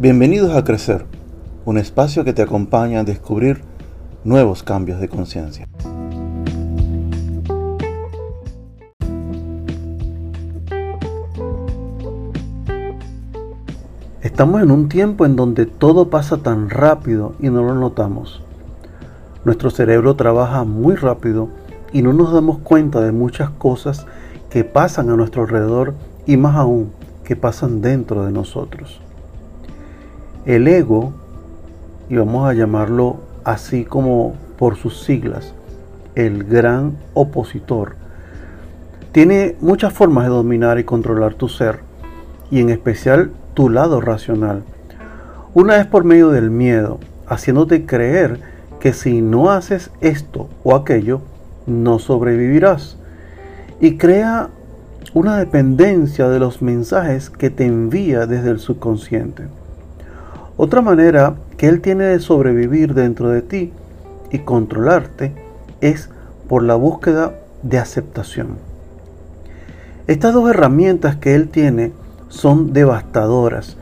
Bienvenidos a Crecer, un espacio que te acompaña a descubrir nuevos cambios de conciencia. Estamos en un tiempo en donde todo pasa tan rápido y no lo notamos. Nuestro cerebro trabaja muy rápido y no nos damos cuenta de muchas cosas que pasan a nuestro alrededor y más aún que pasan dentro de nosotros. El ego, y vamos a llamarlo así como por sus siglas, el gran opositor, tiene muchas formas de dominar y controlar tu ser, y en especial tu lado racional. Una es por medio del miedo, haciéndote creer que si no haces esto o aquello, no sobrevivirás. Y crea una dependencia de los mensajes que te envía desde el subconsciente. Otra manera que Él tiene de sobrevivir dentro de ti y controlarte es por la búsqueda de aceptación. Estas dos herramientas que Él tiene son devastadoras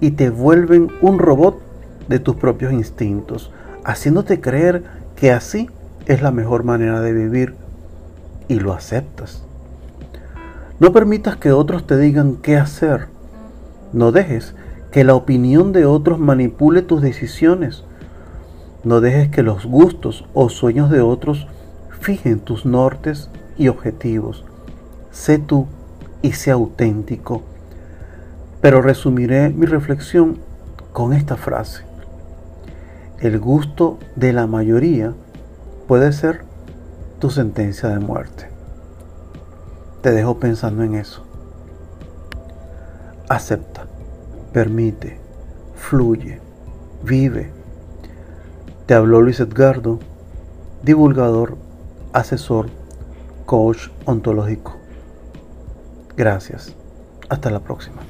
y te vuelven un robot de tus propios instintos, haciéndote creer que así es la mejor manera de vivir y lo aceptas. No permitas que otros te digan qué hacer. No dejes que la opinión de otros manipule tus decisiones. No dejes que los gustos o sueños de otros fijen tus nortes y objetivos. Sé tú y sé auténtico. Pero resumiré mi reflexión con esta frase. El gusto de la mayoría puede ser tu sentencia de muerte. Te dejo pensando en eso. Acepta permite, fluye, vive. Te habló Luis Edgardo, divulgador, asesor, coach ontológico. Gracias. Hasta la próxima.